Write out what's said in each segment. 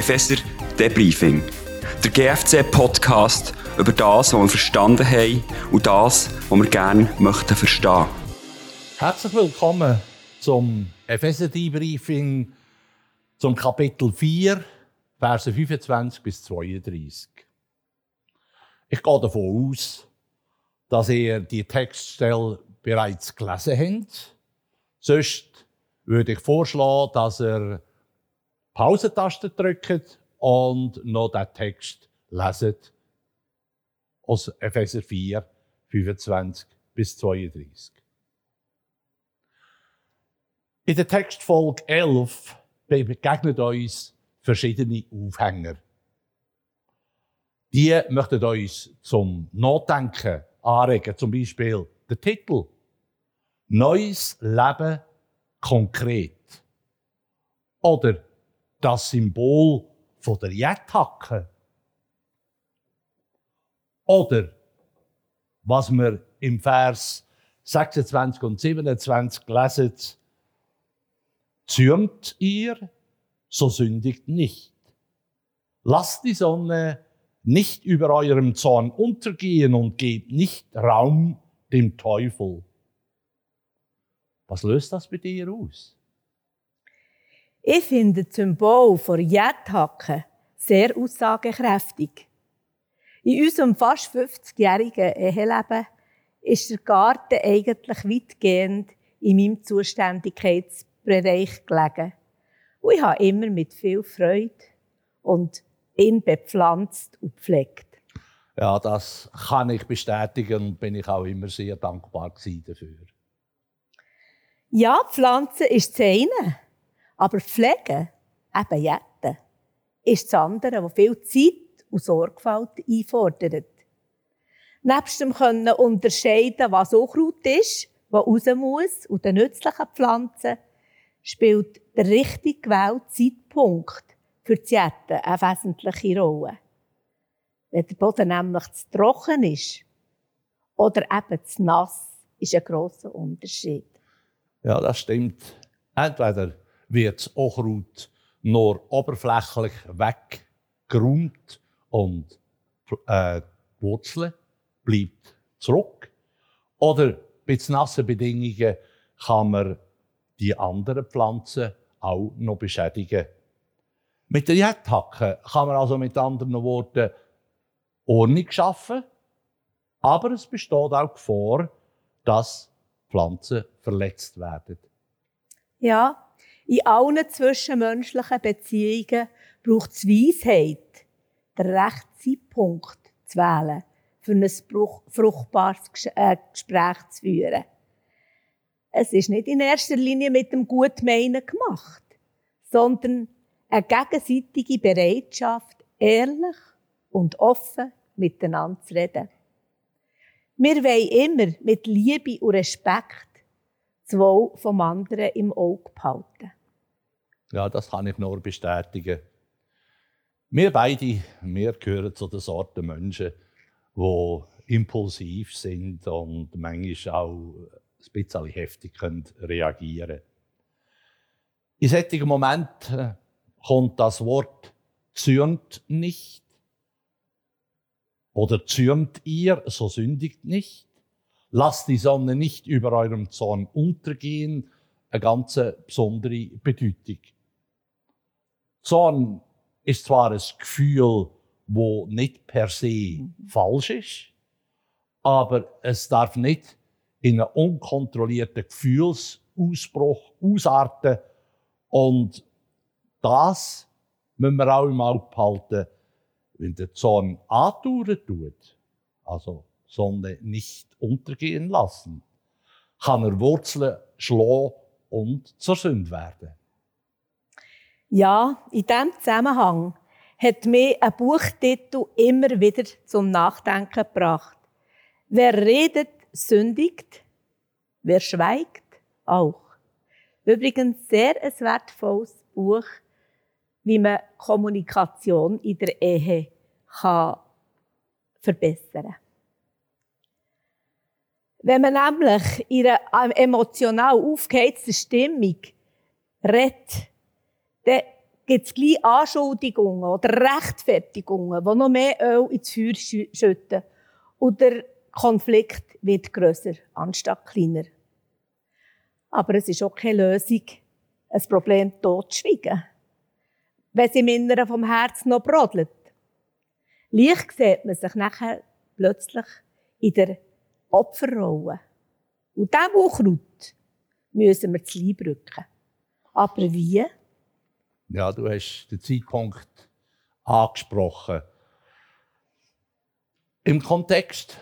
Epheser Debriefing. Der GFC-Podcast über das, was wir verstanden haben und das, was wir gerne möchten verstehen. Herzlich willkommen zum Epheser Debriefing zum Kapitel 4, Verse 25 bis 32. Ich gehe davon aus, dass ihr die Textstelle bereits gelesen habt. Sonst würde ich vorschlagen, dass ihr Pausentaste drückt und noch den Text leset aus Epheser 4, 25 bis 32. In der Textfolge 11 begegnen uns verschiedene Aufhänger. Die möchten uns zum Nachdenken anregen, zum Beispiel der Titel Neues Leben konkret oder das Symbol von der Jettacke. Oder was wir im Vers 26 und 27 lesen, zürnt ihr, so sündigt nicht. Lasst die Sonne nicht über eurem Zorn untergehen und gebt nicht Raum dem Teufel. Was löst das bei dir aus? Ich finde das Symbol von Jetthacken sehr aussagekräftig. In unserem fast 50-jährigen Eheleben ist der Garten eigentlich weitgehend in meinem Zuständigkeitsbereich gelegen. Und ich habe immer mit viel Freude und ihn bepflanzt und pflegt. Ja, das kann ich bestätigen und bin ich auch immer sehr dankbar dafür. Ja, Pflanzen ist das eine. Aber Pflege, eben Jetten, ist das andere, das viel Zeit und Sorgfalt einfordert. Nebst dem können unterscheiden, was Unkraut ist, was raus muss, und den nützlichen Pflanzen, spielt der richtig gewählte Zeitpunkt für die Jetten eine wesentliche Rolle. Wenn der Boden nämlich zu trocken ist oder eben zu nass, ist ein grosser Unterschied. Ja, das stimmt. Entweder wird das Ochrut nur oberflächlich weggeräumt und äh, die Wurzel bleibt zurück. Oder bei nassen Bedingungen kann man die anderen Pflanzen auch noch beschädigen. Mit der Jagdhacke kann man also mit anderen Worten Ordnung schaffen, aber es besteht auch Gefahr, dass Pflanzen verletzt werden. Ja, in allen zwischenmenschlichen Beziehungen braucht es Weisheit, den rechten Zeitpunkt zu wählen, für ein fruchtbares äh, Gespräch zu führen. Es ist nicht in erster Linie mit dem Gutmeinen gemacht, sondern eine gegenseitige Bereitschaft, ehrlich und offen miteinander zu reden. Wir wollen immer mit Liebe und Respekt das Wohl vom anderen im Auge behalten. Ja, das kann ich nur bestätigen. Wir beide, wir gehören zu der Sorte Menschen, die impulsiv sind und manchmal auch bisschen heftig können reagieren In solchen Momenten kommt das Wort zürnt nicht oder zürnt ihr, so sündigt nicht. Lasst die Sonne nicht über eurem Zorn untergehen, eine ganz besondere Bedeutung. Zorn ist zwar ein Gefühl, wo nicht per se mhm. falsch ist, aber es darf nicht in einen unkontrollierten Gefühlsausbruch ausarten und das müssen wir auch im Auge behalten, wenn der Zorn antauern tut, also Sonne nicht untergehen lassen, kann er Wurzeln schlagen und zur Sünde werden. Ja, in diesem Zusammenhang hat mir ein Buchtitel immer wieder zum Nachdenken gebracht. Wer redet, sündigt. Wer schweigt, auch. Übrigens sehr ein wertvolles Buch, wie man Kommunikation in der Ehe kann verbessern kann. Wenn man nämlich in einer emotional aufgeheizten Stimmung redet, dann gibt es gleich Anschuldigungen oder Rechtfertigungen, die noch mehr Öl ins Feuer schütten. Und der Konflikt wird grösser anstatt kleiner. Aber es ist auch keine Lösung, ein Problem totzuschweigen. Wenn es im Inneren vom Herz noch brodelt. Leicht sieht man sich nachher plötzlich in der Opferrolle. Und diesen Wuchrut müssen wir zu Leib rücken. Aber wie? Ja, du hast den Zeitpunkt angesprochen. Im Kontext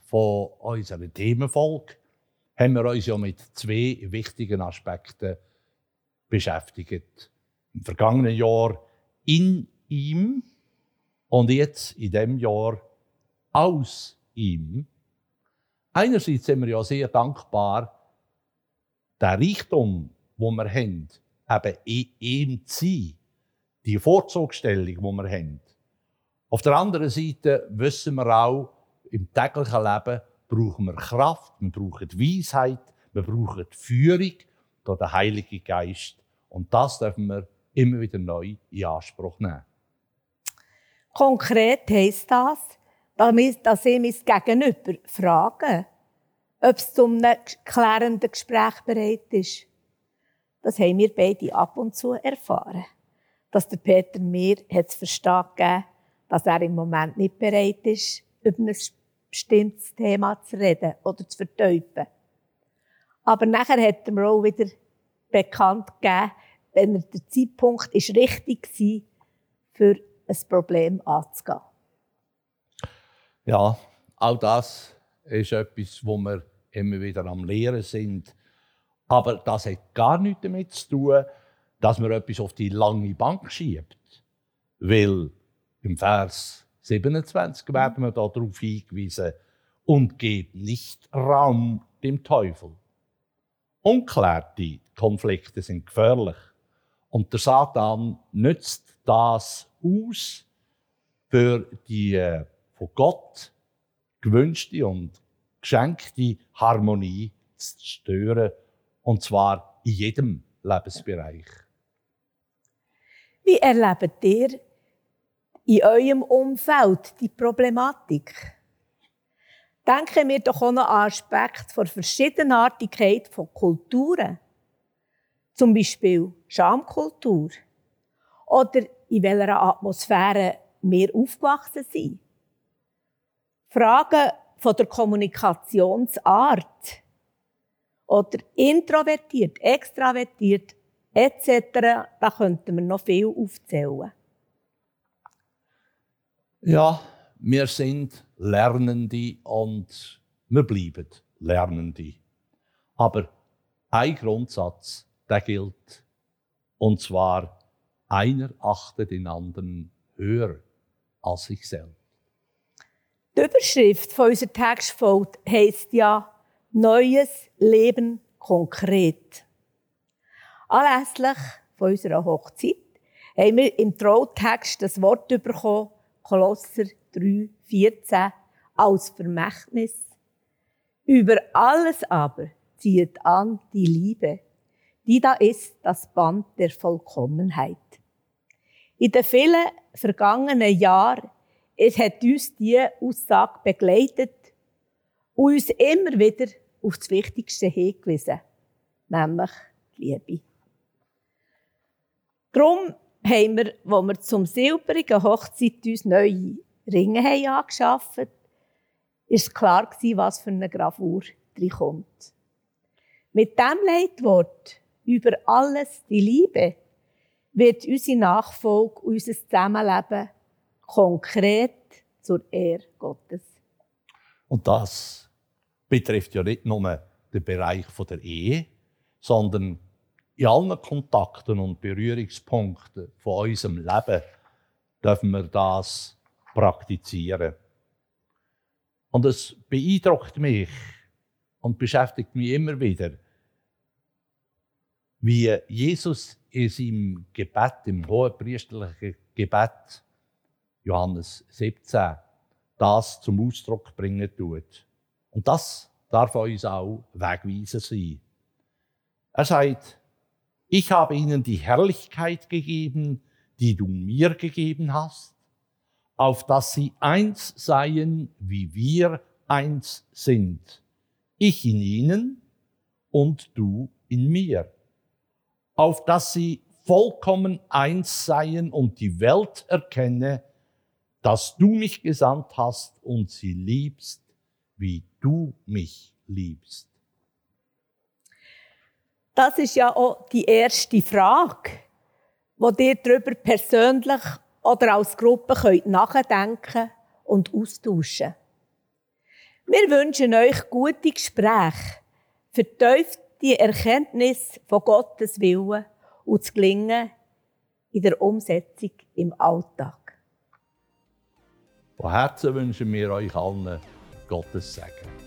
von unserer Themenfolge haben wir uns ja mit zwei wichtigen Aspekten beschäftigt. Im vergangenen Jahr in ihm und jetzt in dem Jahr aus ihm. Einerseits sind wir ja sehr dankbar, der Reichtum, wo wir haben, eben in ihm zu sein, die Vorzugsstellung, die wir haben. Auf der anderen Seite wissen wir auch, im täglichen Leben brauchen wir Kraft, wir brauchen Weisheit, wir brauchen Führung durch den Heiligen Geist. Und das dürfen wir immer wieder neu in Anspruch nehmen. Konkret heisst das, dass ich mein Gegenüber frage, ob es zum klärenden Gespräch bereit ist. Das haben wir beide ab und zu erfahren. Dass der Peter mir hat verstehen gegeben, dass er im Moment nicht bereit ist, über ein bestimmtes Thema zu reden oder zu verteufeln. Aber nachher hat er mir auch wieder bekannt gegeben, wenn er der Zeitpunkt ist richtig war, für ein Problem anzugehen. Ja, auch das ist etwas, wo wir immer wieder am Lehren sind. Aber das hat gar nichts damit zu tun, dass man etwas auf die lange Bank schiebt. Weil im Vers 27 werden wir darauf hingewiesen, und gebt nicht Raum dem Teufel. Unklärte Konflikte sind gefährlich. Und der Satan nützt das aus, für die äh, von Gott gewünschte und geschenkte Harmonie zu stören. Und zwar in jedem Lebensbereich. Wie erlebt ihr in eurem Umfeld die Problematik? Denken wir doch an Aspekt der Verschiedenartigkeit von Kulturen. Zum Beispiel Schamkultur. Oder in welcher Atmosphäre wir aufgewachsen sind. Fragen von der Kommunikationsart oder introvertiert, extravertiert etc., da könnten wir noch viel aufzählen. Ja, wir sind Lernende und wir bleiben Lernende. Aber ein Grundsatz, der gilt. Und zwar, einer achtet den anderen höher als sich selbst. Die Überschrift von unserer Textfolge heisst ja Neues Leben konkret. Anlässlich von unserer Hochzeit haben wir im Trautext das Wort bekommen, Kolosser 3, 14, als Vermächtnis. Über alles aber zieht an die Liebe, die da ist das Band der Vollkommenheit. In den vielen vergangenen Jahren es hat uns diese Aussage begleitet und uns immer wieder auf das Wichtigste hingewiesen, nämlich die Liebe. Darum haben wir, als wir zum silberigen Hochzeit uns neue Ringe haben angeschafft haben, klar gewesen, was für eine Gravur kommt. Mit dem Leitwort über alles die Liebe wird unsere Nachfolge, unser Zusammenleben konkret zur Ehre Gottes. Und das betrifft ja nicht nur den Bereich der Ehe, sondern in allen Kontakten und Berührungspunkten von unserem Leben dürfen wir das praktizieren. Und es beeindruckt mich und beschäftigt mich immer wieder, wie Jesus in seinem Gebet, im hohenpriesterlichen Gebet, Johannes 17, das zum Ausdruck bringen tut. Und das darf uns auch wegweisen sein. Er sagt, Ich habe ihnen die Herrlichkeit gegeben, die du mir gegeben hast, auf dass sie eins seien, wie wir eins sind. Ich in ihnen und du in mir. Auf dass sie vollkommen eins seien und die Welt erkenne, dass du mich gesandt hast und sie liebst, wie du mich liebst. Das ist ja auch die erste Frage, wo ihr darüber persönlich oder als Gruppe könnt nachdenken und austauschen. Wir wünschen euch gute Gespräche, vertieft die Erkenntnis von Gottes Willen und das Gelingen in der Umsetzung im Alltag. Von Herzen wünschen wir euch allen Gottes Segen.